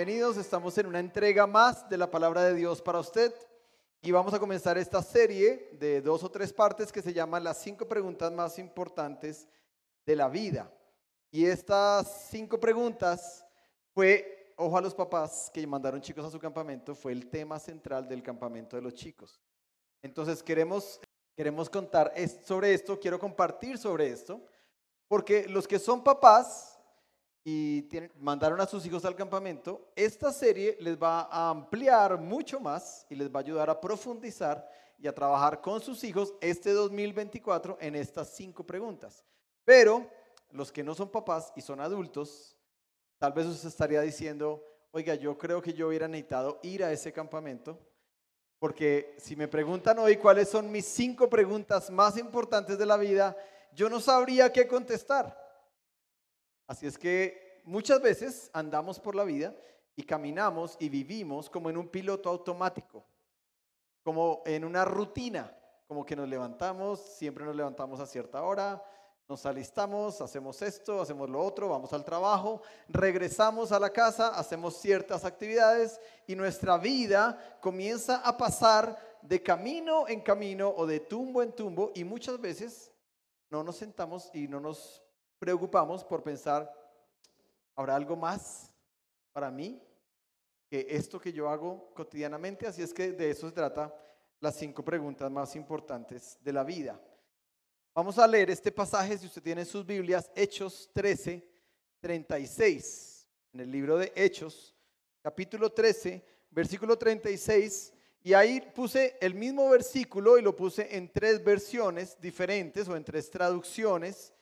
bienvenidos. Estamos en una entrega más de la palabra de Dios para usted y vamos a comenzar esta serie de dos o tres partes que se llama las cinco preguntas más importantes de la vida. Y estas cinco preguntas fue, ojo a los papás que mandaron chicos a su campamento, fue el tema central del campamento de los chicos. Entonces queremos, queremos contar sobre esto, quiero compartir sobre esto, porque los que son papás y mandaron a sus hijos al campamento, esta serie les va a ampliar mucho más y les va a ayudar a profundizar y a trabajar con sus hijos este 2024 en estas cinco preguntas. Pero los que no son papás y son adultos, tal vez usted estaría diciendo, oiga, yo creo que yo hubiera necesitado ir a ese campamento, porque si me preguntan hoy cuáles son mis cinco preguntas más importantes de la vida, yo no sabría qué contestar. Así es que muchas veces andamos por la vida y caminamos y vivimos como en un piloto automático, como en una rutina, como que nos levantamos, siempre nos levantamos a cierta hora, nos alistamos, hacemos esto, hacemos lo otro, vamos al trabajo, regresamos a la casa, hacemos ciertas actividades y nuestra vida comienza a pasar de camino en camino o de tumbo en tumbo y muchas veces no nos sentamos y no nos preocupamos por pensar, ¿habrá algo más para mí que esto que yo hago cotidianamente? Así es que de eso se trata las cinco preguntas más importantes de la vida. Vamos a leer este pasaje, si usted tiene sus Biblias, Hechos 13, 36. En el libro de Hechos, capítulo 13, versículo 36. Y ahí puse el mismo versículo y lo puse en tres versiones diferentes o en tres traducciones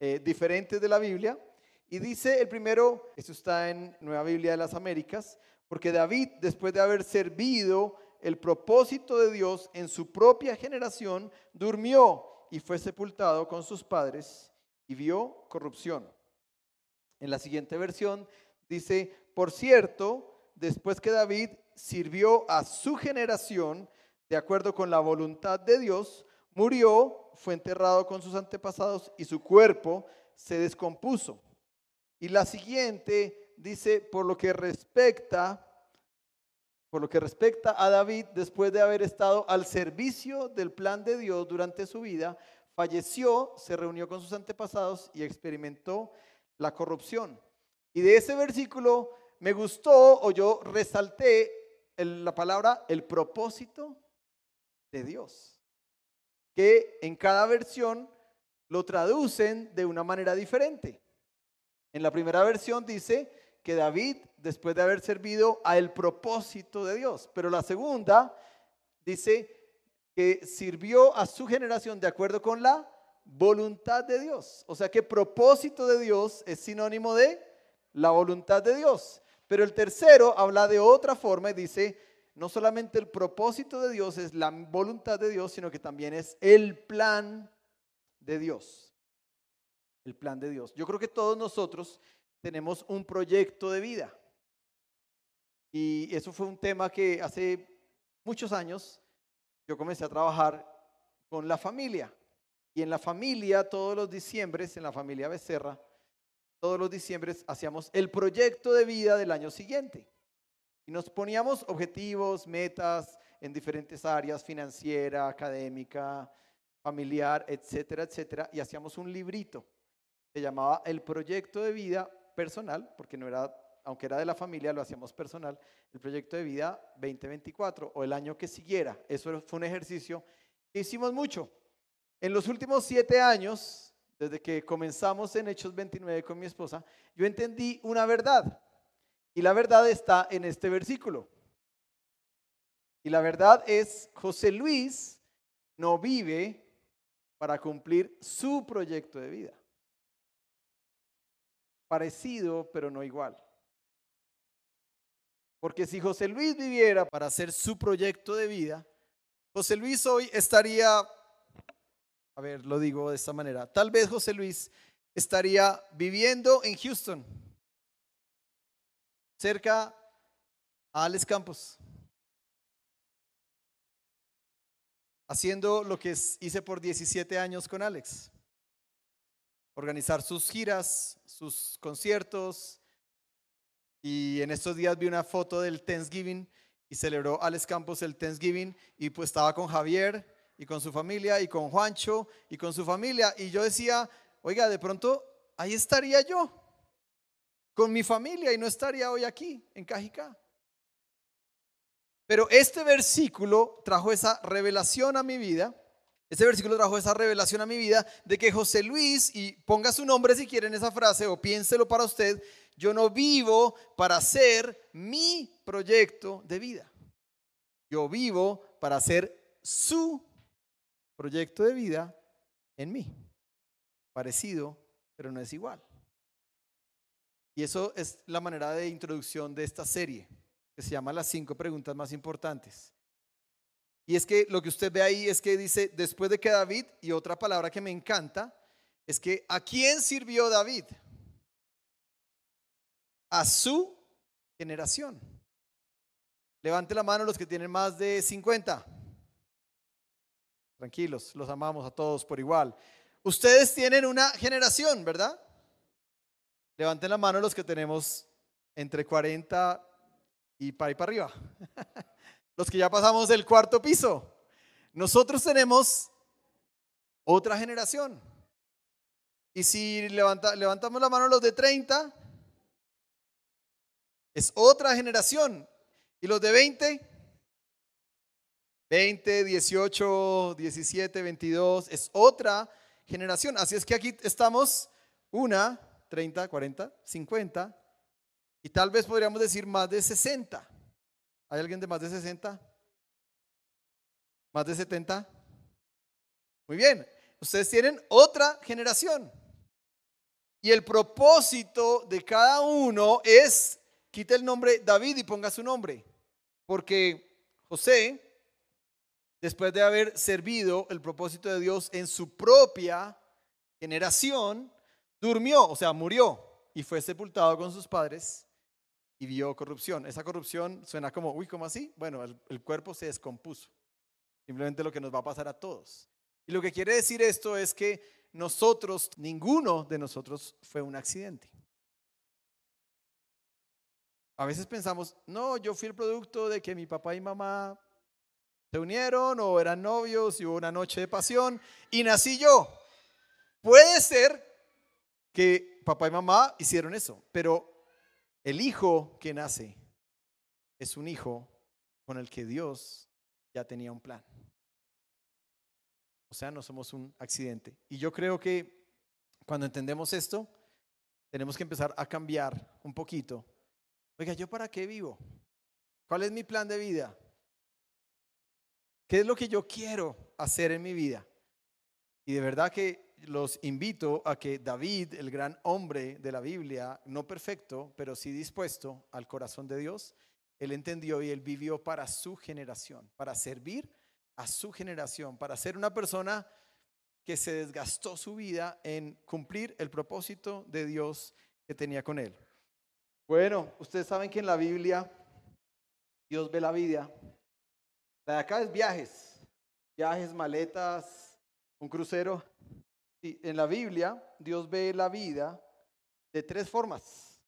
eh, diferentes de la Biblia. Y dice el primero, esto está en Nueva Biblia de las Américas, porque David, después de haber servido el propósito de Dios en su propia generación, durmió y fue sepultado con sus padres y vio corrupción. En la siguiente versión dice, por cierto, después que David sirvió a su generación, de acuerdo con la voluntad de Dios, murió, fue enterrado con sus antepasados y su cuerpo se descompuso. Y la siguiente dice, por lo que respecta, por lo que respecta a David, después de haber estado al servicio del plan de Dios durante su vida, falleció, se reunió con sus antepasados y experimentó la corrupción. Y de ese versículo me gustó o yo resalté la palabra el propósito de Dios que en cada versión lo traducen de una manera diferente. En la primera versión dice que David, después de haber servido a el propósito de Dios, pero la segunda dice que sirvió a su generación de acuerdo con la voluntad de Dios. O sea que propósito de Dios es sinónimo de la voluntad de Dios. Pero el tercero habla de otra forma y dice no solamente el propósito de Dios es la voluntad de Dios, sino que también es el plan de Dios. El plan de Dios. Yo creo que todos nosotros tenemos un proyecto de vida. Y eso fue un tema que hace muchos años yo comencé a trabajar con la familia. Y en la familia, todos los diciembres, en la familia Becerra, todos los diciembres hacíamos el proyecto de vida del año siguiente. Y nos poníamos objetivos, metas en diferentes áreas, financiera, académica, familiar, etcétera, etcétera. Y hacíamos un librito. Se llamaba El Proyecto de Vida Personal, porque no era, aunque era de la familia, lo hacíamos personal. El Proyecto de Vida 2024 o el año que siguiera. Eso fue un ejercicio que hicimos mucho. En los últimos siete años, desde que comenzamos en Hechos 29 con mi esposa, yo entendí una verdad. Y la verdad está en este versículo. Y la verdad es, José Luis no vive para cumplir su proyecto de vida. Parecido, pero no igual. Porque si José Luis viviera para hacer su proyecto de vida, José Luis hoy estaría, a ver, lo digo de esta manera, tal vez José Luis estaría viviendo en Houston cerca a Alex Campos, haciendo lo que hice por 17 años con Alex, organizar sus giras, sus conciertos, Y en estos días vi una foto del Thanksgiving y celebró Alex Campos el Thanksgiving. Y pues estaba con Javier y con su familia y con Juancho y con su familia. Y yo decía, oiga, de pronto ahí estaría yo con mi familia y no estaría hoy aquí en Cajicá. Pero este versículo trajo esa revelación a mi vida. Este versículo trajo esa revelación a mi vida de que José Luis, y ponga su nombre si quieren esa frase o piénselo para usted, yo no vivo para hacer mi proyecto de vida. Yo vivo para hacer su proyecto de vida en mí. Parecido, pero no es igual. Y eso es la manera de introducción de esta serie, que se llama Las cinco preguntas más importantes. Y es que lo que usted ve ahí es que dice, después de que David, y otra palabra que me encanta, es que ¿a quién sirvió David? A su generación. Levante la mano los que tienen más de 50. Tranquilos, los amamos a todos por igual. Ustedes tienen una generación, ¿verdad? Levanten la mano los que tenemos entre 40 y para y para arriba. los que ya pasamos del cuarto piso. Nosotros tenemos otra generación. Y si levantamos la mano los de 30, es otra generación. ¿Y los de 20? 20, 18, 17, 22, es otra generación. Así es que aquí estamos una 30, 40, 50 y tal vez podríamos decir más de 60. ¿Hay alguien de más de 60? ¿Más de 70? Muy bien, ustedes tienen otra generación. Y el propósito de cada uno es, quite el nombre David y ponga su nombre. Porque José, después de haber servido el propósito de Dios en su propia generación, durmió, o sea, murió y fue sepultado con sus padres y vio corrupción. Esa corrupción suena como, uy, ¿cómo así? Bueno, el, cuerpo se descompuso. Simplemente lo que nos va a pasar a todos. Y lo que quiere decir esto es que nosotros, ninguno de nosotros fue un accidente. A veces pensamos, no, yo fui el producto de que mi papá y mamá se unieron o eran novios y hubo una noche de pasión y nací yo. Puede ser que papá y mamá hicieron eso, pero el hijo que nace es un hijo con el que Dios ya tenía un plan. O sea, no somos un accidente. Y yo creo que cuando entendemos esto, tenemos que empezar a cambiar un poquito. Oiga, ¿yo para qué vivo? ¿Cuál es mi plan de vida? ¿Qué es lo que yo quiero hacer en mi vida? Y de verdad que los invito a que David, el gran hombre de la Biblia, no perfecto, pero sí dispuesto al corazón de Dios, él entendió y él vivió para su generación, para servir a su generación, para ser una persona que se desgastó su vida en cumplir el propósito de Dios que tenía con él. Bueno, ustedes saben que en la Biblia Dios ve la vida. La de acá es viajes, viajes, maletas, un crucero en la Biblia Dios ve la vida de tres formas,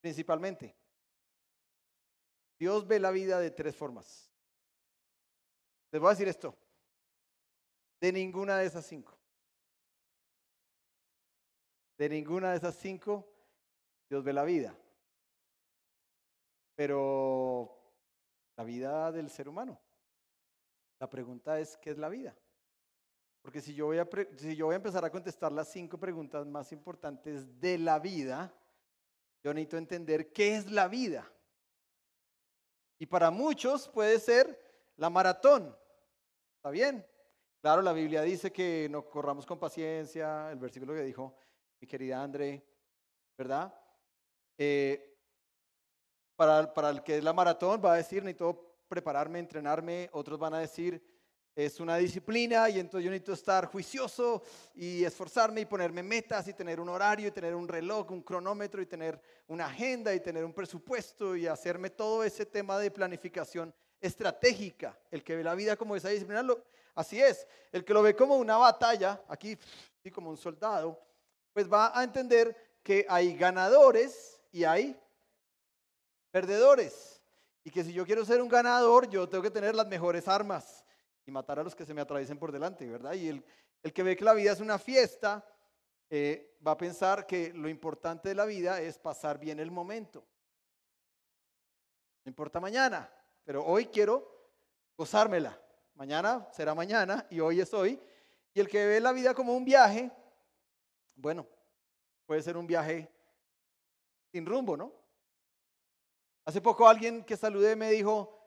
principalmente. Dios ve la vida de tres formas. Les voy a decir esto. De ninguna de esas cinco. De ninguna de esas cinco, Dios ve la vida. Pero la vida del ser humano. La pregunta es, ¿qué es la vida? Porque si yo, voy a si yo voy a empezar a contestar las cinco preguntas más importantes de la vida, yo necesito entender qué es la vida. Y para muchos puede ser la maratón. ¿Está bien? Claro, la Biblia dice que nos corramos con paciencia, el versículo que dijo mi querida André, ¿verdad? Eh, para, para el que es la maratón va a decir, necesito prepararme, entrenarme, otros van a decir, es una disciplina y entonces yo necesito estar juicioso y esforzarme y ponerme metas y tener un horario y tener un reloj, un cronómetro y tener una agenda y tener un presupuesto y hacerme todo ese tema de planificación estratégica. El que ve la vida como esa disciplina, así es. El que lo ve como una batalla, aquí sí, como un soldado, pues va a entender que hay ganadores y hay perdedores. Y que si yo quiero ser un ganador, yo tengo que tener las mejores armas y matar a los que se me atraviesen por delante, ¿verdad? Y el, el que ve que la vida es una fiesta, eh, va a pensar que lo importante de la vida es pasar bien el momento. No importa mañana, pero hoy quiero gozármela. Mañana será mañana y hoy es hoy. Y el que ve la vida como un viaje, bueno, puede ser un viaje sin rumbo, ¿no? Hace poco alguien que saludé me dijo,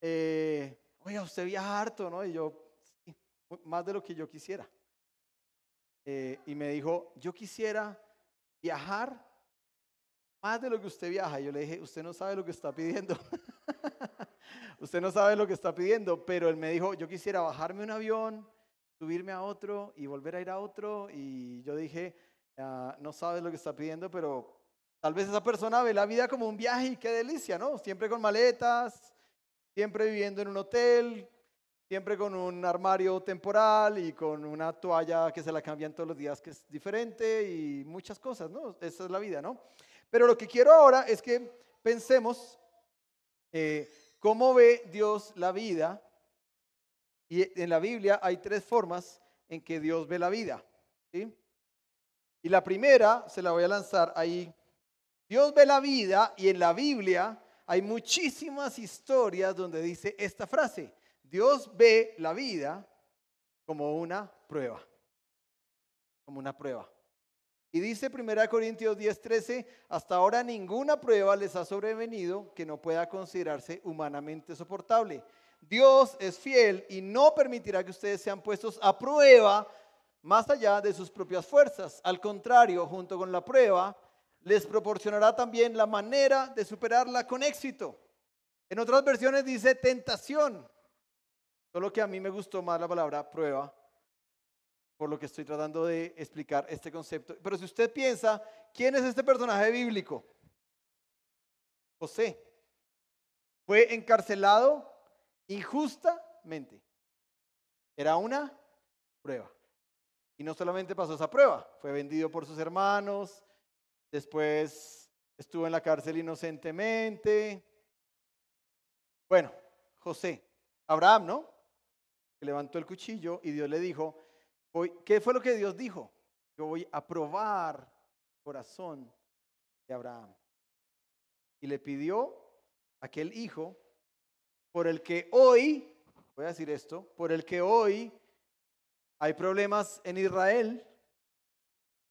eh, oye, usted viaja harto, ¿no? Y yo, sí, más de lo que yo quisiera. Eh, y me dijo, yo quisiera viajar más de lo que usted viaja. Y yo le dije, usted no sabe lo que está pidiendo. usted no sabe lo que está pidiendo, pero él me dijo, yo quisiera bajarme un avión, subirme a otro y volver a ir a otro. Y yo dije, ah, no sabes lo que está pidiendo, pero Tal vez esa persona ve la vida como un viaje y qué delicia, ¿no? Siempre con maletas, siempre viviendo en un hotel, siempre con un armario temporal y con una toalla que se la cambian todos los días que es diferente y muchas cosas, ¿no? Esa es la vida, ¿no? Pero lo que quiero ahora es que pensemos eh, cómo ve Dios la vida. Y en la Biblia hay tres formas en que Dios ve la vida. ¿sí? Y la primera se la voy a lanzar ahí Dios ve la vida y en la Biblia hay muchísimas historias donde dice esta frase. Dios ve la vida como una prueba. Como una prueba. Y dice 1 Corintios 10:13, hasta ahora ninguna prueba les ha sobrevenido que no pueda considerarse humanamente soportable. Dios es fiel y no permitirá que ustedes sean puestos a prueba más allá de sus propias fuerzas. Al contrario, junto con la prueba, les proporcionará también la manera de superarla con éxito. En otras versiones dice tentación, solo que a mí me gustó más la palabra prueba, por lo que estoy tratando de explicar este concepto. Pero si usted piensa, ¿quién es este personaje bíblico? José. Fue encarcelado injustamente. Era una prueba. Y no solamente pasó esa prueba, fue vendido por sus hermanos, Después estuvo en la cárcel inocentemente. Bueno, José, Abraham, ¿no? Levantó el cuchillo y Dios le dijo, ¿qué fue lo que Dios dijo? Yo voy a probar el corazón de Abraham. Y le pidió aquel hijo por el que hoy, voy a decir esto, por el que hoy hay problemas en Israel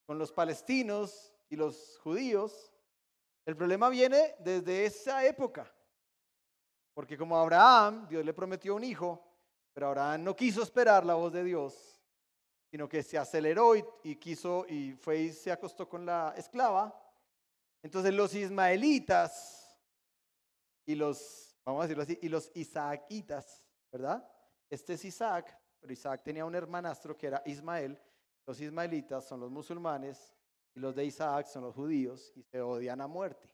con los palestinos y los judíos, el problema viene desde esa época. Porque como Abraham, Dios le prometió un hijo, pero Abraham no quiso esperar la voz de Dios, sino que se aceleró y, quiso y fue y se acostó con la esclava. Entonces los ismaelitas y los, vamos a decirlo así, y los isaacitas, ¿verdad? Este es Isaac, pero Isaac tenía un hermanastro que era Ismael. Los ismaelitas son los musulmanes y los de Isaac son los judíos y se odian a muerte.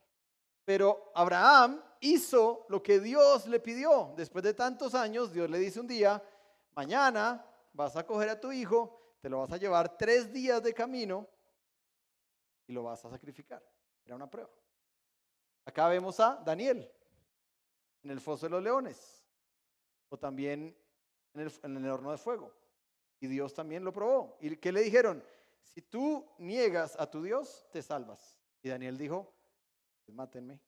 Pero Abraham hizo lo que Dios le pidió. Después de tantos años, Dios le dice un día, mañana vas a coger a tu hijo, te lo vas a llevar tres días de camino y lo vas a sacrificar. Era una prueba. Acá vemos a Daniel en el foso de los leones o también en el, en el horno de fuego. Y Dios también lo probó. ¿Y qué le dijeron? Si tú niegas a tu Dios, te salvas. Y Daniel dijo, pues mátenme.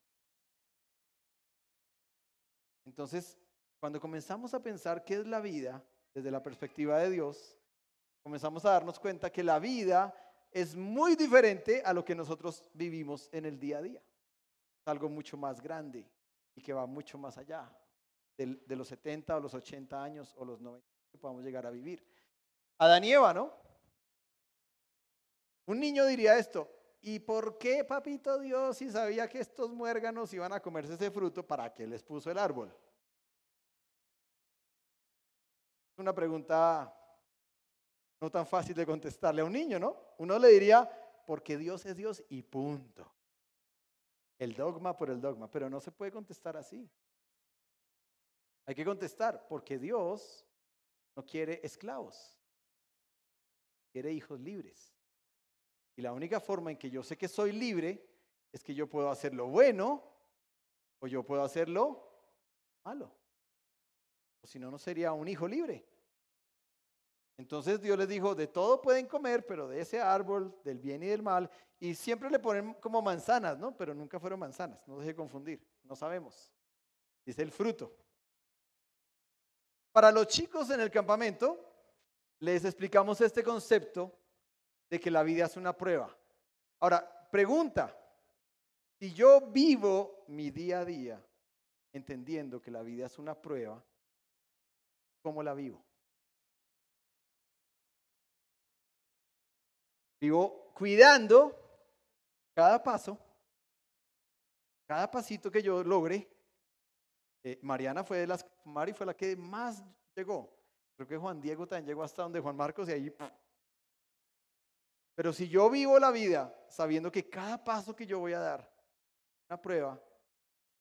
Entonces, cuando comenzamos a pensar qué es la vida desde la perspectiva de Dios, comenzamos a darnos cuenta que la vida es muy diferente a lo que nosotros vivimos en el día a día. Es algo mucho más grande y que va mucho más allá de, los 70 o los 80 años o los 90 que podamos llegar a vivir. Adán y Eva, ¿no? Un niño diría esto, ¿y por qué papito Dios si sabía que estos muérganos iban a comerse ese fruto, para qué les puso el árbol? Una pregunta no tan fácil de contestarle a un niño, ¿no? Uno le diría, porque Dios es Dios y punto. El dogma por el dogma, pero no se puede contestar así. Hay que contestar, porque Dios no quiere esclavos, quiere hijos libres. Y la única forma en que yo sé que soy libre es que yo puedo hacer lo bueno o yo puedo hacerlo malo. O si no, no sería un hijo libre. Entonces Dios les dijo, de todo pueden comer, pero de ese árbol, del bien y del mal, y siempre le ponen como manzanas, ¿no? Pero nunca fueron manzanas, no deje confundir, no sabemos. Dice el fruto. Para los chicos en el campamento, les explicamos este concepto de que la vida es una prueba. Ahora, pregunta, si yo vivo mi día a día entendiendo que la vida es una prueba, ¿cómo la vivo? Vivo cuidando cada paso, cada pasito que yo logre. Eh, Mariana fue de las, Mari fue la que más llegó. Creo que Juan Diego también llegó hasta donde Juan Marcos y ahí. Pero si yo vivo la vida sabiendo que cada paso que yo voy a dar, una prueba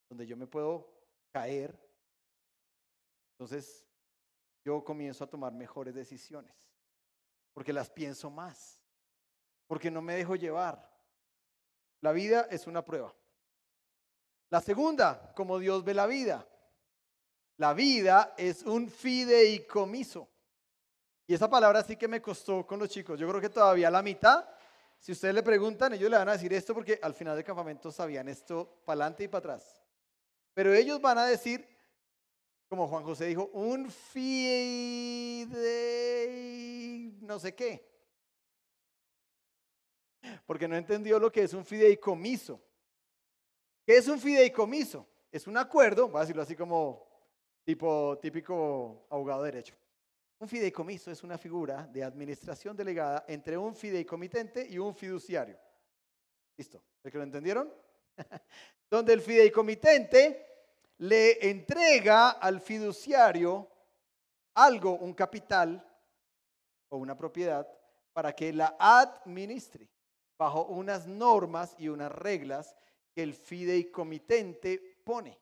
donde yo me puedo caer, entonces yo comienzo a tomar mejores decisiones, porque las pienso más porque no me dejo llevar. La vida es una prueba. La segunda, como Dios ve la vida. La vida es un fideicomiso. Y esa palabra sí que me costó con los chicos. Yo creo que todavía la mitad, si ustedes le preguntan, ellos le van a decir esto porque al final del campamento sabían esto para adelante y para atrás. Pero ellos van a decir, como Juan José dijo, un fidei no sé qué porque no entendió lo que es un fideicomiso. ¿Qué es un fideicomiso? Es un acuerdo, voy a decirlo así como tipo típico abogado de derecho. Un fideicomiso es una figura de administración delegada entre un fideicomitente y un fiduciario. ¿Listo? ¿El que lo entendieron? Donde el fideicomitente le entrega al fiduciario algo, un capital o una propiedad, para que la administre bajo unas normas y unas reglas que el fideicomitente pone.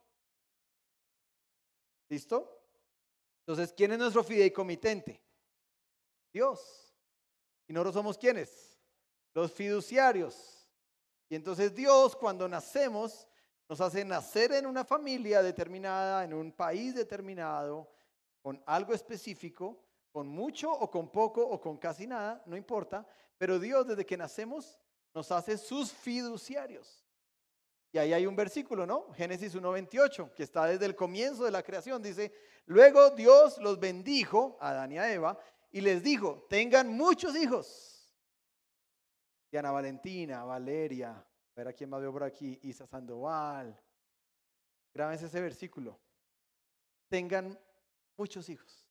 ¿Listo? Entonces, ¿quién es nuestro fideicomitente? Dios. ¿Y nosotros somos quiénes? Los fiduciarios. Y entonces Dios, cuando nacemos, nos hace nacer en una familia determinada, en un país determinado, con algo específico, con mucho o con poco o con casi nada, no importa, pero Dios desde que nacemos nos hace sus fiduciarios. Y ahí hay un versículo, ¿no? Génesis 1.28, que está desde el comienzo de la creación. Dice, luego Dios los bendijo, a Adán y a Eva, y les dijo, tengan muchos hijos. Diana Valentina, Valeria, a ver a quién más veo por aquí, Isa Sandoval. Grábense ese versículo. Tengan muchos hijos.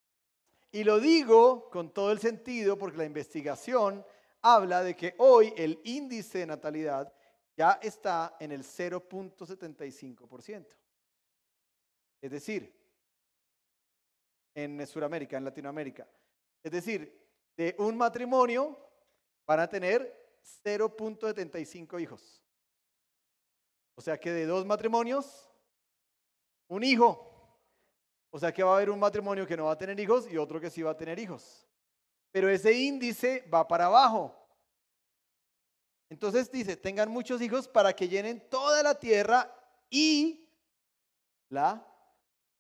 Y lo digo con todo el sentido porque la investigación habla de que hoy el índice de natalidad ya está en el 0.75%. Es decir, en Sudamérica, en Latinoamérica. Es decir, de un matrimonio van a tener 0.75 hijos. O sea que de dos matrimonios, un hijo. O sea que va a haber un matrimonio que no va a tener hijos y otro que sí va a tener hijos pero ese índice va para abajo. Entonces dice, tengan muchos hijos para que llenen toda la tierra y la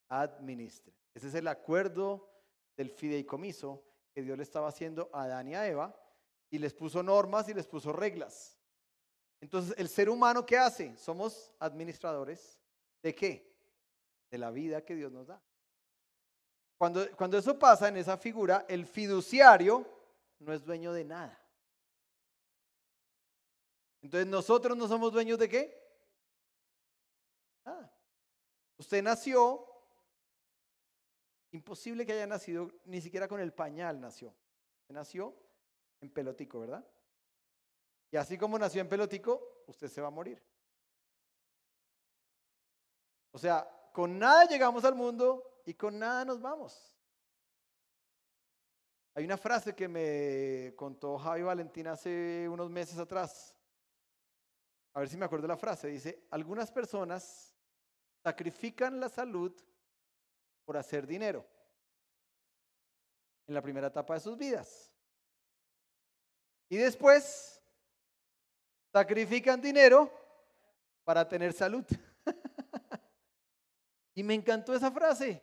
administren. Ese es el acuerdo del fideicomiso que Dios le estaba haciendo a Adán y a Eva y les puso normas y les puso reglas. Entonces, el ser humano, ¿qué hace? Somos administradores de qué? De la vida que Dios nos da. Cuando, eso pasa en esa figura, el fiduciario no es dueño de nada. Entonces, ¿nosotros no somos dueños de qué? Nada. Usted nació, imposible que haya nacido, ni siquiera con el pañal nació. Nació en pelotico, ¿verdad? Y así como nació en pelotico, usted se va a morir. O sea, con nada llegamos al mundo, y con nada nos vamos. Hay una frase que me contó Javi Valentín hace unos meses atrás. A ver si me acuerdo la frase. Dice, algunas personas sacrifican la salud por hacer dinero en la primera etapa de sus vidas. Y después sacrifican dinero para tener salud. Y me encantó esa frase.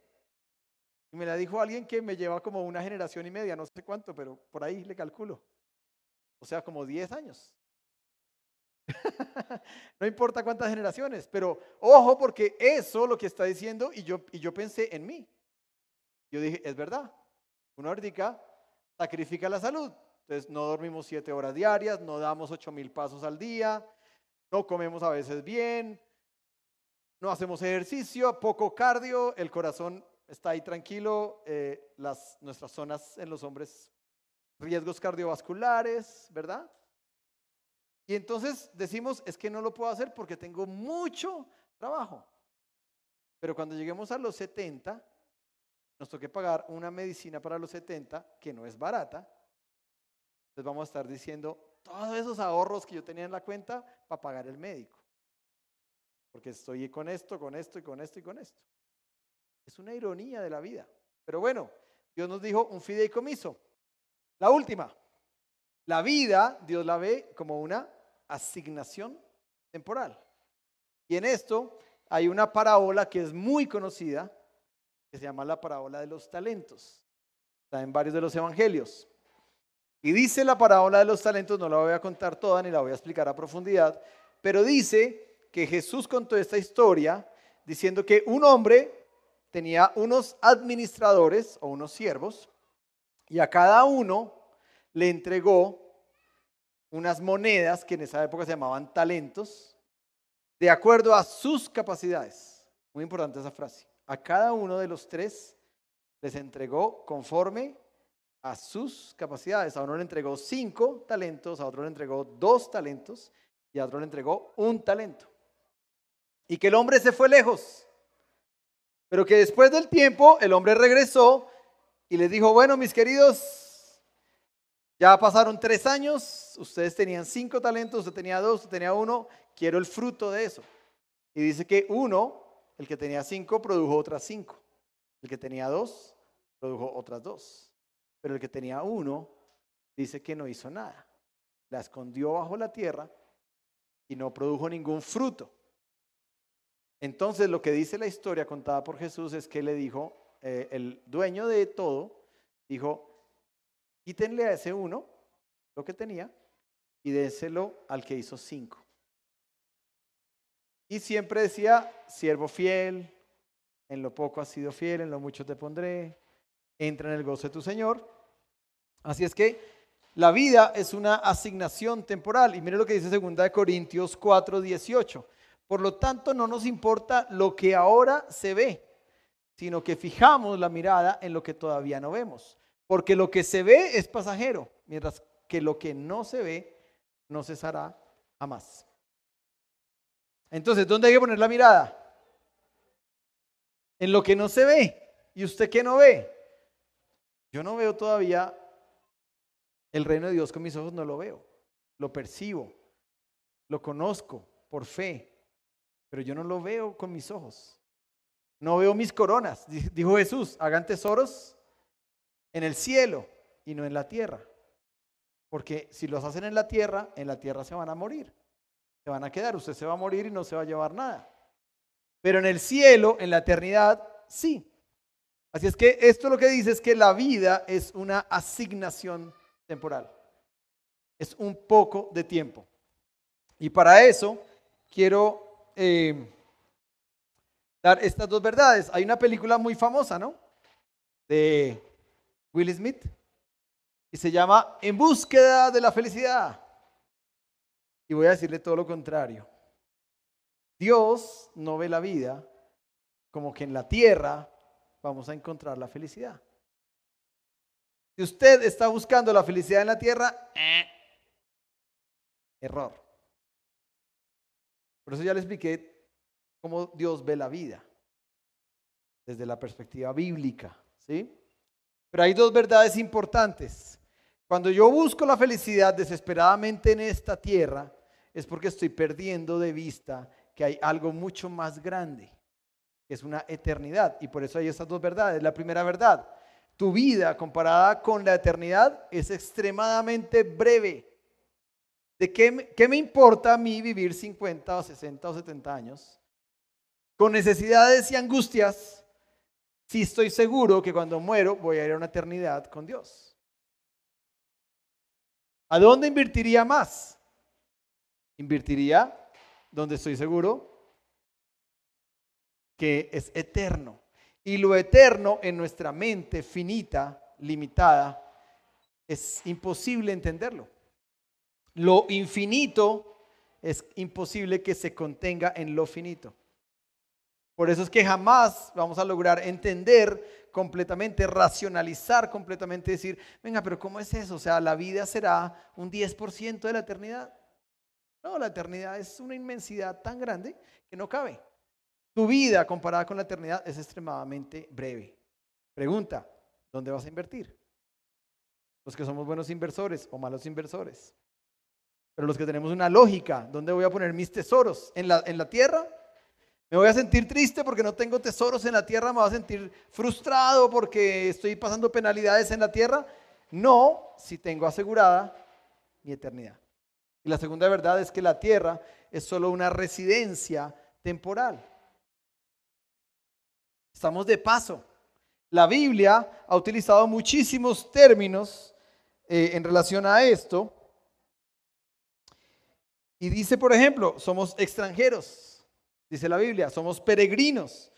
Y me la dijo alguien que me lleva como una generación y media, no sé cuánto, pero por ahí le calculo. O sea, como 10 años. no importa cuántas generaciones, pero ojo porque eso lo que está diciendo y yo, y yo pensé en mí. Yo dije, es verdad, una órdica sacrifica la salud. Entonces no dormimos siete horas diarias, no damos ocho mil pasos al día, no comemos a veces bien, no hacemos ejercicio, poco cardio, el corazón está ahí tranquilo, eh, las, nuestras zonas en los hombres, riesgos cardiovasculares, ¿verdad? Y entonces decimos, es que no lo puedo hacer porque tengo mucho trabajo. Pero cuando lleguemos a los 70, nos toque pagar una medicina para los 70 que no es barata. Entonces vamos a estar diciendo todos esos ahorros que yo tenía en la cuenta para pagar el médico. Porque estoy con esto, con esto y con esto y con esto. Es una ironía de la vida. Pero bueno, Dios nos dijo un fideicomiso. La última. La vida, Dios la ve como una asignación temporal. Y en esto hay una parábola que es muy conocida, que se llama la parábola de los talentos. Está en varios de los evangelios. Y dice la parábola de los talentos, no la voy a contar toda ni la voy a explicar a profundidad, pero dice que Jesús contó esta historia diciendo que un hombre tenía unos administradores o unos siervos y a cada uno le entregó unas monedas que en esa época se llamaban talentos, de acuerdo a sus capacidades. Muy importante esa frase. A cada uno de los tres les entregó conforme a sus capacidades. A uno le entregó cinco talentos, a otro le entregó dos talentos y a otro le entregó un talento. Y que el hombre se fue lejos. Pero que después del tiempo el hombre regresó y les dijo, bueno, mis queridos, ya pasaron tres años, ustedes tenían cinco talentos, usted tenía dos, usted tenía uno, quiero el fruto de eso. Y dice que uno, el que tenía cinco, produjo otras cinco. El que tenía dos, produjo otras dos. Pero el que tenía uno, dice que no hizo nada. La escondió bajo la tierra y no produjo ningún fruto. Entonces lo que dice la historia contada por Jesús es que le dijo, eh, el dueño de todo, dijo, Quítenle a ese uno lo que tenía y déselo al que hizo cinco. Y siempre decía, siervo fiel, en lo poco has sido fiel, en lo mucho te pondré, entra en el gozo de tu Señor. Así es que la vida es una asignación temporal. Y mire lo que dice 2 Corintios 4, 18. Por lo tanto, no nos importa lo que ahora se ve, sino que fijamos la mirada en lo que todavía no vemos. Porque lo que se ve es pasajero, mientras que lo que no se ve no cesará jamás. Entonces, ¿dónde hay que poner la mirada? En lo que no se ve. ¿Y usted qué no ve? Yo no veo todavía el reino de Dios con mis ojos, no lo veo. Lo percibo, lo conozco por fe, pero yo no lo veo con mis ojos. No veo mis coronas. Dijo Jesús, hagan tesoros en el cielo y no en la tierra. Porque si los hacen en la tierra, en la tierra se van a morir. Se van a quedar, usted se va a morir y no se va a llevar nada. Pero en el cielo, en la eternidad, sí. Así es que esto lo que dice es que la vida es una asignación temporal. Es un poco de tiempo. Y para eso quiero eh, dar estas dos verdades. Hay una película muy famosa, ¿no? De Will Smith y se llama En búsqueda de la felicidad. Y voy a decirle todo lo contrario. Dios no ve la vida como que en la tierra vamos a encontrar la felicidad. Si usted está buscando la felicidad en la tierra, eh, error. Por eso ya le expliqué cómo Dios ve la vida desde la perspectiva bíblica, ¿sí? Pero hay dos verdades importantes. Cuando yo busco la felicidad desesperadamente en esta tierra, es porque estoy perdiendo de vista que hay algo mucho más grande, que es una eternidad. Y por eso hay esas dos verdades. La primera verdad, tu vida comparada con la eternidad es extremadamente breve. ¿De qué, qué me importa a mí vivir 50 o 60 o 70 años con necesidades y angustias, si estoy seguro que cuando muero voy a ir a una eternidad con Dios. ¿A dónde invertiría más? Invertiría donde estoy seguro que es eterno. Y lo eterno en nuestra mente finita, limitada, es imposible entenderlo. Lo infinito es imposible que se contenga en lo finito. Por eso es que jamás vamos a lograr entender completamente, racionalizar completamente, decir, venga, pero ¿cómo es eso? O sea, la vida será un 10% de la eternidad. No, la eternidad es una inmensidad tan grande que no cabe. Tu vida comparada con la eternidad es extremadamente breve. Pregunta, ¿dónde vas a invertir? Los que somos buenos inversores o malos inversores. Pero los que tenemos una lógica, ¿dónde voy a poner mis tesoros? ¿En la, en la tierra? ¿Me voy a sentir triste porque no tengo tesoros en la tierra? ¿Me voy a sentir frustrado porque estoy pasando penalidades en la tierra? No, si tengo asegurada mi eternidad. Y la segunda verdad es que la tierra es solo una residencia temporal. Estamos de paso. La Biblia ha utilizado muchísimos términos eh, en relación a esto. Y dice, por ejemplo, somos extranjeros, dice la Biblia, somos peregrinos,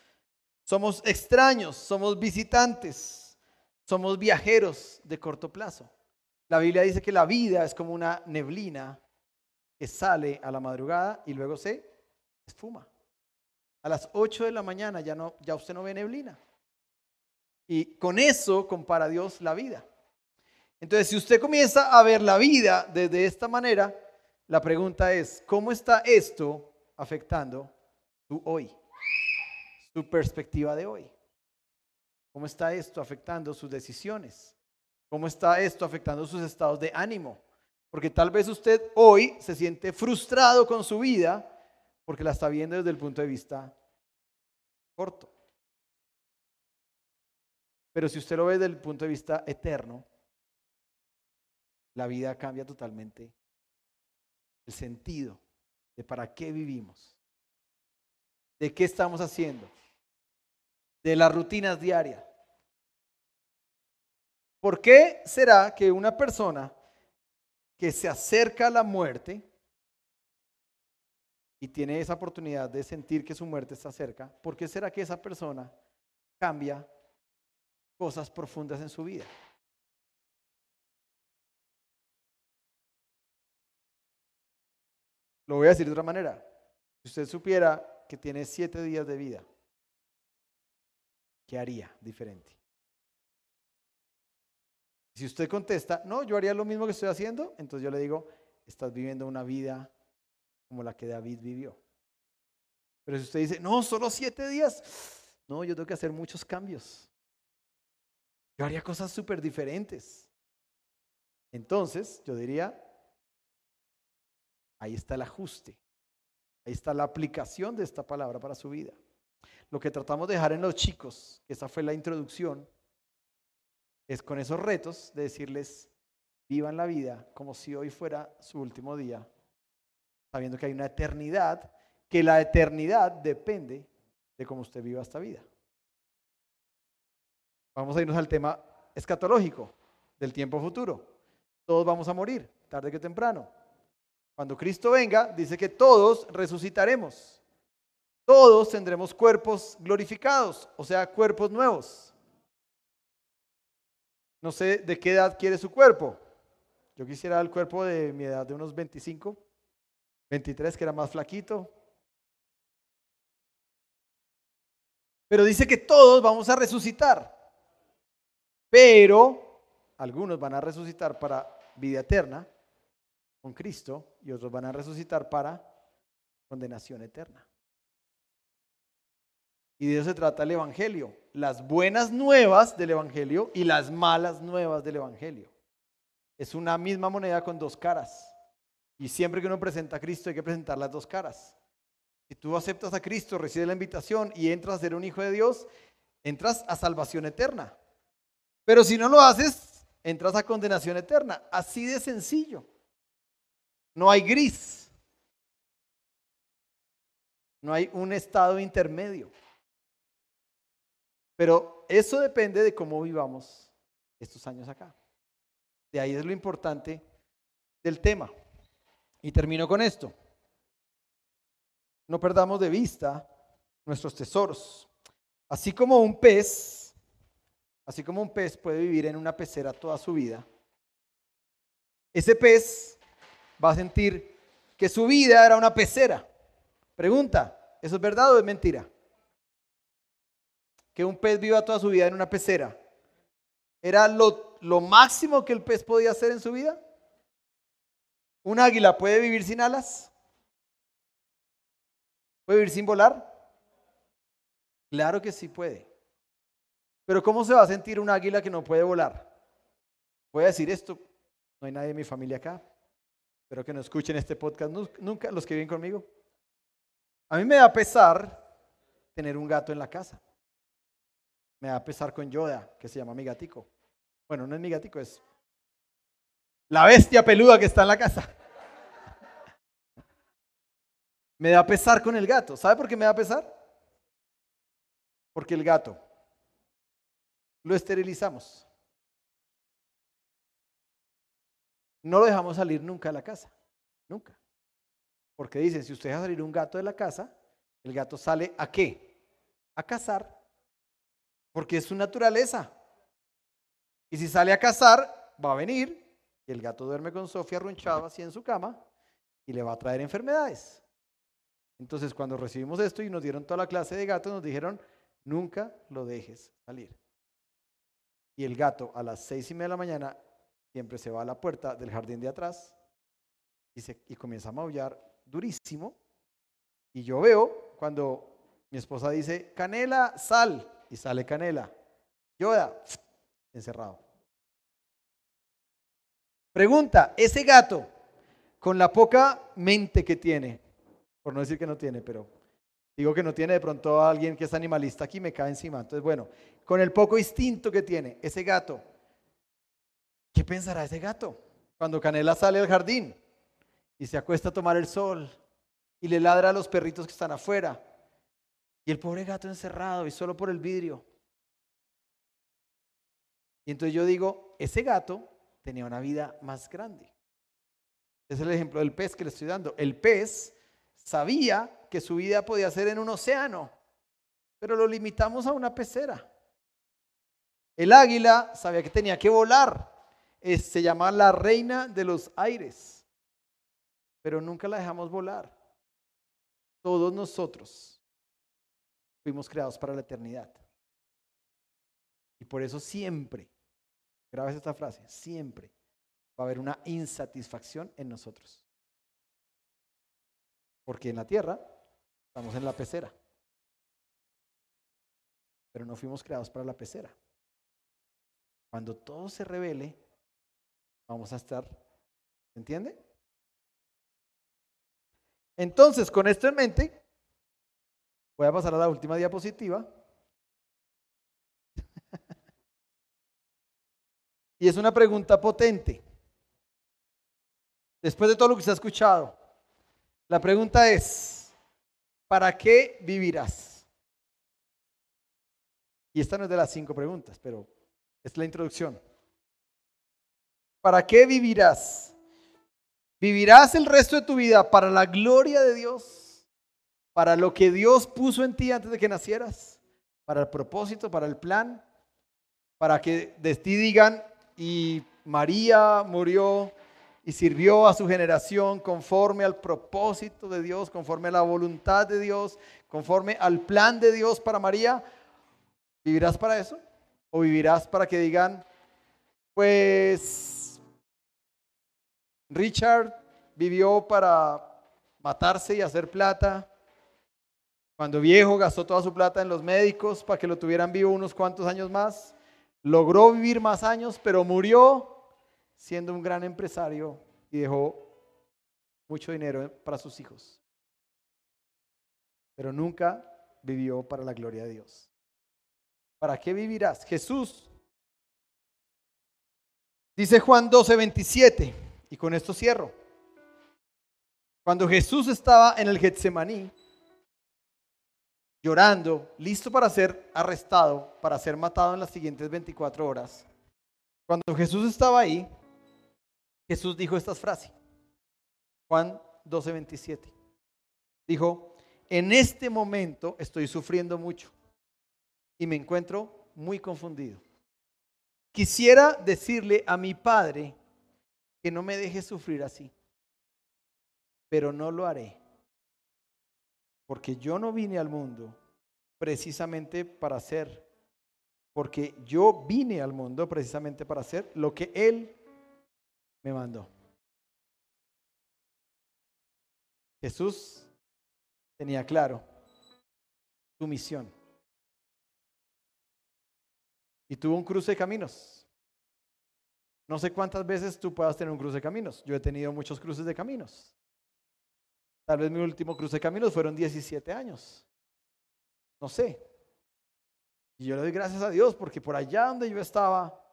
somos extraños, somos visitantes, somos viajeros de corto plazo. La Biblia dice que la vida es como una neblina que sale a la madrugada y luego se esfuma. A las 8 de la mañana ya, no, ya usted no ve neblina. Y con eso compara Dios la vida. Entonces, si usted comienza a ver la vida desde esta manera, la pregunta es, ¿cómo está esto afectando tu hoy? Su perspectiva de hoy. ¿Cómo está esto afectando sus decisiones? ¿Cómo está esto afectando sus estados de ánimo? Porque tal vez usted hoy se siente frustrado con su vida porque la está viendo desde el punto de vista corto. Pero si usted lo ve desde el punto de vista eterno, la vida cambia totalmente el sentido de para qué vivimos, de qué estamos haciendo, de las rutinas diarias. ¿Por qué será que una persona que se acerca a la muerte y tiene esa oportunidad de sentir que su muerte está cerca, ¿por qué será que esa persona cambia cosas profundas en su vida? Lo voy a decir de otra manera. Si usted supiera que tiene siete días de vida, ¿qué haría diferente? Si usted contesta, no, yo haría lo mismo que estoy haciendo, entonces yo le digo, estás viviendo una vida como la que David vivió. Pero si usted dice, no, solo siete días, no, yo tengo que hacer muchos cambios. Yo haría cosas súper diferentes. Entonces, yo diría, ahí está el ajuste, ahí está la aplicación de esta palabra para su vida. Lo que tratamos de dejar en los chicos, esa fue la introducción, es con esos retos de decirles, vivan la vida como si hoy fuera su último día, sabiendo que hay una eternidad, que la eternidad depende de cómo usted viva esta vida. Vamos a irnos al tema escatológico del tiempo futuro. Todos vamos a morir, tarde que temprano. Cuando Cristo venga, dice que todos resucitaremos. Todos tendremos cuerpos glorificados, o sea, cuerpos nuevos. No sé de qué edad quiere su cuerpo. Yo quisiera el cuerpo de mi edad, de unos 25, 23, que era más flaquito. Pero dice que todos vamos a resucitar. Pero algunos van a resucitar para vida eterna con Cristo y otros van a resucitar para condenación eterna. Y de eso se trata el Evangelio. Las buenas nuevas del Evangelio y las malas nuevas del Evangelio. Es una misma moneda con dos caras. Y siempre que uno presenta a Cristo hay que presentar las dos caras. Si tú aceptas a Cristo, recibes la invitación y entras a ser un hijo de Dios, entras a salvación eterna. Pero si no lo haces, entras a condenación eterna. Así de sencillo. No hay gris. No hay un estado intermedio. Pero eso depende de cómo vivamos estos años acá. De ahí es lo importante del tema. Y termino con esto. No perdamos de vista nuestros tesoros. Así como un pez, así como un pez puede vivir en una pecera toda su vida, ese pez va a sentir que su vida era una pecera. Pregunta, ¿eso es verdad o es mentira? Que un pez viva toda su vida en una pecera. ¿Era lo, lo máximo que el pez podía hacer en su vida? ¿Un águila puede vivir sin alas? ¿Puede vivir sin volar? Claro que sí puede. Pero ¿cómo se va a sentir un águila que no puede volar? Voy a decir esto, no hay nadie de mi familia acá. Espero que no escuchen este podcast nunca, los que viven conmigo. A mí me da pesar tener un gato en la casa. Me da pesar con Yoda, que se llama mi gatico. Bueno, no es mi gatico, es la bestia peluda que está en la casa. Me da pesar con el gato. ¿Sabe por qué me da pesar? Porque el gato lo esterilizamos. No lo dejamos salir nunca de la casa. Nunca. Porque dicen, si usted deja salir un gato de la casa, el gato sale a qué? A cazar. Porque es su naturaleza. Y si sale a cazar, va a venir y el gato duerme con Sofía arrunchado así en su cama y le va a traer enfermedades. Entonces, cuando recibimos esto y nos dieron toda la clase de gatos, nos dijeron, nunca lo dejes salir. Y el gato a las seis y media de la mañana siempre se va a la puerta del jardín de atrás y, se, y comienza a maullar durísimo. Y yo veo cuando mi esposa dice, canela, sal, y sale canela. Yoda, encerrado. Pregunta, ese gato, con la poca mente que tiene, por no decir que no tiene, pero digo que no tiene de pronto a alguien que es animalista aquí me cae encima. Entonces, bueno, con el poco instinto que tiene ese gato, ¿qué pensará ese gato cuando Canela sale al jardín y se acuesta a tomar el sol y le ladra a los perritos que están afuera? Y el pobre gato encerrado y solo por el vidrio. Y entonces yo digo, ese gato tenía una vida más grande. Es el ejemplo del pez que le estoy dando. El pez sabía que su vida podía ser en un océano, pero lo limitamos a una pecera. El águila sabía que tenía que volar. Se llama la reina de los aires, pero nunca la dejamos volar. Todos nosotros fuimos creados para la eternidad. Y por eso siempre Grabes esta frase, siempre va a haber una insatisfacción en nosotros. Porque en la tierra estamos en la pecera. Pero no fuimos creados para la pecera. Cuando todo se revele, vamos a estar, ¿se entiende? Entonces, con esto en mente, voy a pasar a la última diapositiva. Y es una pregunta potente. Después de todo lo que se ha escuchado, la pregunta es, ¿para qué vivirás? Y esta no es de las cinco preguntas, pero es la introducción. ¿Para qué vivirás? ¿Vivirás el resto de tu vida para la gloria de Dios? ¿Para lo que Dios puso en ti antes de que nacieras? ¿Para el propósito, para el plan? ¿Para que de ti digan, y María murió y sirvió a su generación conforme al propósito de Dios, conforme a la voluntad de Dios, conforme al plan de Dios para María, ¿vivirás para eso? ¿O vivirás para que digan, pues Richard vivió para matarse y hacer plata? Cuando viejo gastó toda su plata en los médicos para que lo tuvieran vivo unos cuantos años más logró vivir más años, pero murió siendo un gran empresario y dejó mucho dinero para sus hijos. Pero nunca vivió para la gloria de Dios. ¿Para qué vivirás? Jesús, dice Juan 12, 27, y con esto cierro. Cuando Jesús estaba en el Getsemaní, llorando, listo para ser arrestado, para ser matado en las siguientes 24 horas. Cuando Jesús estaba ahí, Jesús dijo estas frases. Juan 12, 27. Dijo, en este momento estoy sufriendo mucho y me encuentro muy confundido. Quisiera decirle a mi Padre que no me deje sufrir así, pero no lo haré, porque yo no vine al mundo precisamente para hacer, porque yo vine al mundo precisamente para hacer lo que Él me mandó. Jesús tenía claro su misión. Y tuvo un cruce de caminos. No sé cuántas veces tú puedas tener un cruce de caminos. Yo he tenido muchos cruces de caminos. Tal vez mi último cruce de caminos fueron 17 años. No sé. Y yo le doy gracias a Dios porque por allá donde yo estaba,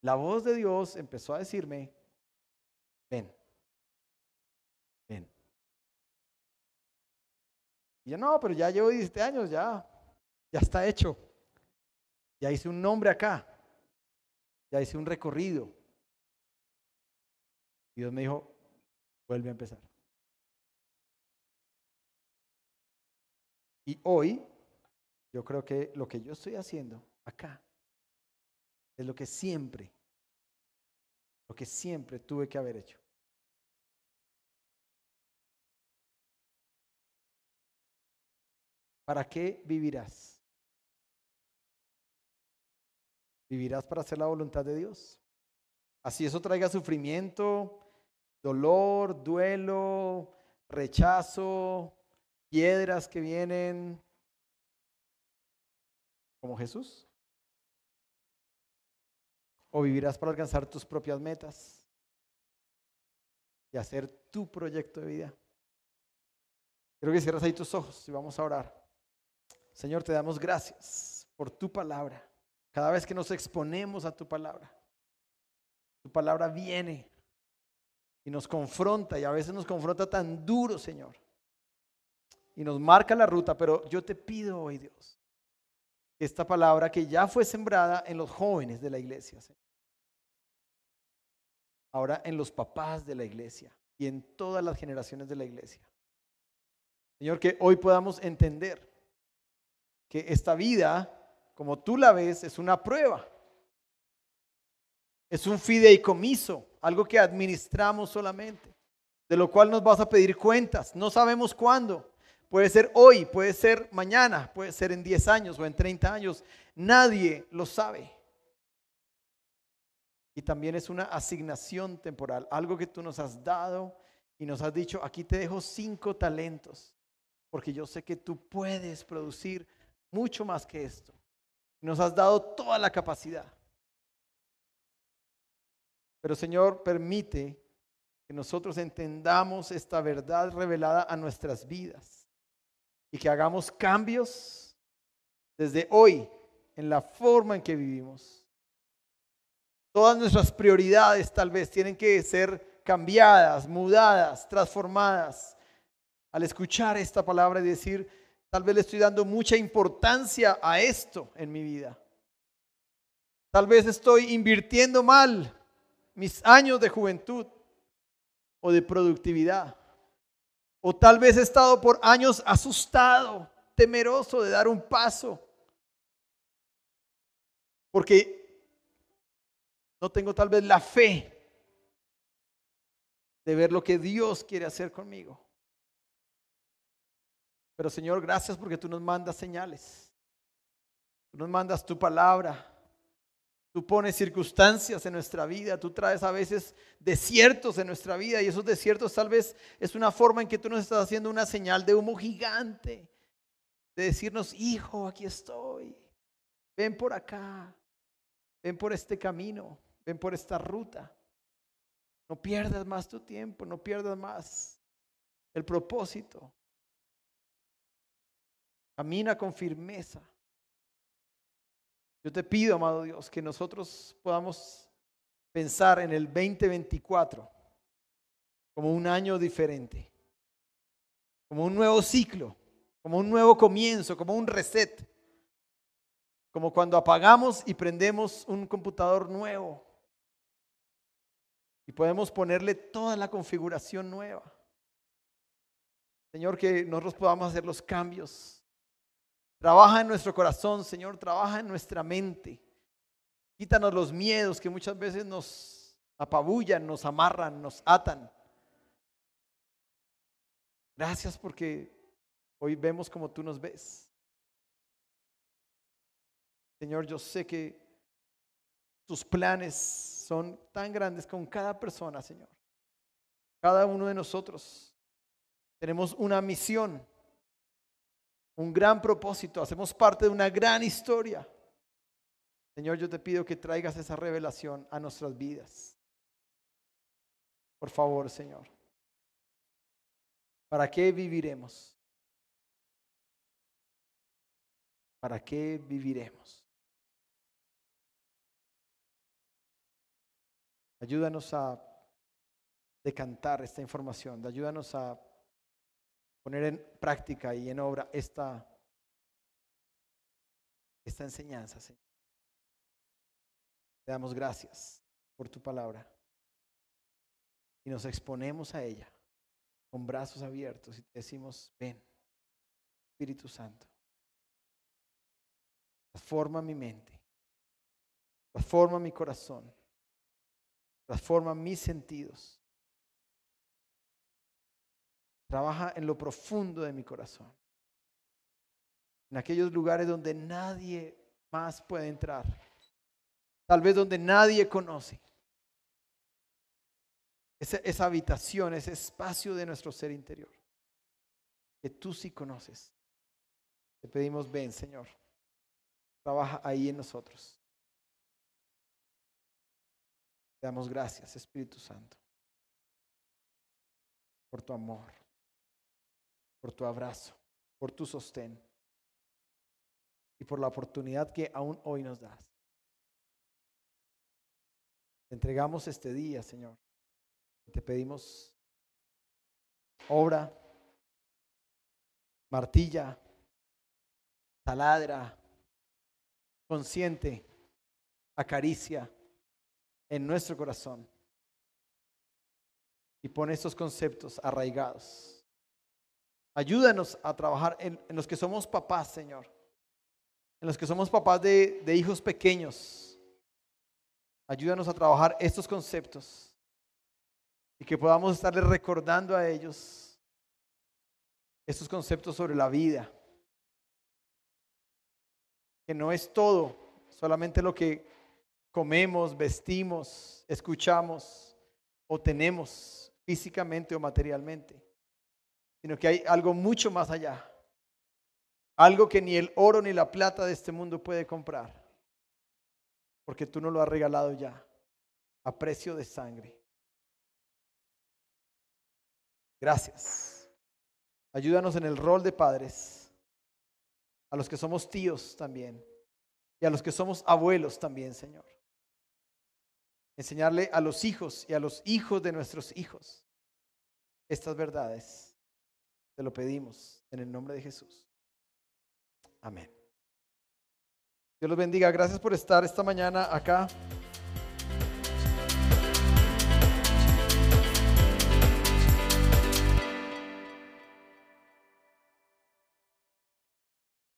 la voz de Dios empezó a decirme, ven, ven. Y yo no, pero ya llevo 17 años, ya, ya está hecho. Ya hice un nombre acá. Ya hice un recorrido. Y Dios me dijo, vuelve a empezar. Y hoy, yo creo que lo que yo estoy haciendo acá es lo que siempre, lo que siempre tuve que haber hecho. ¿Para qué vivirás? Vivirás para hacer la voluntad de Dios. Así eso traiga sufrimiento, dolor, duelo, rechazo, piedras que vienen como Jesús. O vivirás para alcanzar tus propias metas y hacer tu proyecto de vida. Quiero que cierres ahí tus ojos y vamos a orar. Señor, te damos gracias por tu palabra. Cada vez que nos exponemos a tu palabra, tu palabra viene y nos confronta y a veces nos confronta tan duro, Señor. Y nos marca la ruta, pero yo te pido hoy, Dios, esta palabra que ya fue sembrada en los jóvenes de la iglesia, ahora en los papás de la iglesia y en todas las generaciones de la iglesia. Señor, que hoy podamos entender que esta vida como tú la ves, es una prueba. Es un fideicomiso, algo que administramos solamente, de lo cual nos vas a pedir cuentas. No sabemos cuándo. Puede ser hoy, puede ser mañana, puede ser en 10 años o en 30 años. Nadie lo sabe. Y también es una asignación temporal, algo que tú nos has dado y nos has dicho, aquí te dejo cinco talentos, porque yo sé que tú puedes producir mucho más que esto. Nos has dado toda la capacidad. Pero Señor, permite que nosotros entendamos esta verdad revelada a nuestras vidas y que hagamos cambios desde hoy en la forma en que vivimos. Todas nuestras prioridades tal vez tienen que ser cambiadas, mudadas, transformadas al escuchar esta palabra y decir, Tal vez le estoy dando mucha importancia a esto en mi vida. Tal vez estoy invirtiendo mal mis años de juventud o de productividad. O tal vez he estado por años asustado, temeroso de dar un paso. Porque no tengo tal vez la fe de ver lo que Dios quiere hacer conmigo. Pero Señor, gracias porque tú nos mandas señales. Tú nos mandas tu palabra. Tú pones circunstancias en nuestra vida, tú traes a veces desiertos en nuestra vida y esos desiertos tal vez es una forma en que tú nos estás haciendo una señal de humo gigante, de decirnos, hijo, aquí estoy, ven por acá, ven por este camino, ven por esta ruta. No pierdas más tu tiempo, no pierdas más el propósito. Camina con firmeza. Yo te pido, amado Dios, que nosotros podamos pensar en el 2024 como un año diferente, como un nuevo ciclo, como un nuevo comienzo, como un reset, como cuando apagamos y prendemos un computador nuevo y podemos ponerle toda la configuración nueva. Señor, que nosotros podamos hacer los cambios. Trabaja en nuestro corazón, Señor, trabaja en nuestra mente. Quítanos los miedos que muchas veces nos apabullan, nos amarran, nos atan. Gracias porque hoy vemos como tú nos ves. Señor, yo sé que tus planes son tan grandes con cada persona, Señor. Cada uno de nosotros tenemos una misión, un gran propósito, hacemos parte de una gran historia. Señor, yo te pido que traigas esa revelación a nuestras vidas. Por favor, Señor. ¿Para qué viviremos? ¿Para qué viviremos? Ayúdanos a decantar esta información, ayúdanos a poner en práctica y en obra esta, esta enseñanza, Señor. Te damos gracias por tu palabra. Y nos exponemos a ella con brazos abiertos y te decimos, ven, Espíritu Santo, transforma mi mente, transforma mi corazón, transforma mis sentidos, trabaja en lo profundo de mi corazón, en aquellos lugares donde nadie más puede entrar, tal vez donde nadie conoce esa, habitación, ese espacio de nuestro ser interior, que tú sí conoces. Te pedimos, ven, Señor, trabaja ahí en nosotros. Te damos gracias, Espíritu Santo, por tu amor, por tu abrazo, por tu sostén y por la oportunidad que aún hoy nos das. Te entregamos este día, Señor. Te pedimos obra, martilla, taladra, consciente, acaricia en nuestro corazón y pone estos conceptos arraigados. Ayúdanos a trabajar en, los que somos papás, Señor, en los que somos papás de, de hijos pequeños. Ayúdanos a trabajar estos conceptos y que podamos estarles recordando a ellos estos conceptos sobre la vida. Que no es todo, solamente lo que comemos, vestimos, escuchamos o tenemos físicamente o materialmente, sino que hay algo mucho más allá. Algo que ni el oro ni la plata de este mundo puede comprar, porque tú no lo has regalado ya a precio de sangre. Gracias. Ayúdanos en el rol de padres, a los que somos tíos también, y a los que somos abuelos también, Señor. Enseñarle a los hijos y a los hijos de nuestros hijos estas verdades. Te lo pedimos en el nombre de Jesús. Amén. Dios los bendiga. Gracias por estar esta mañana acá.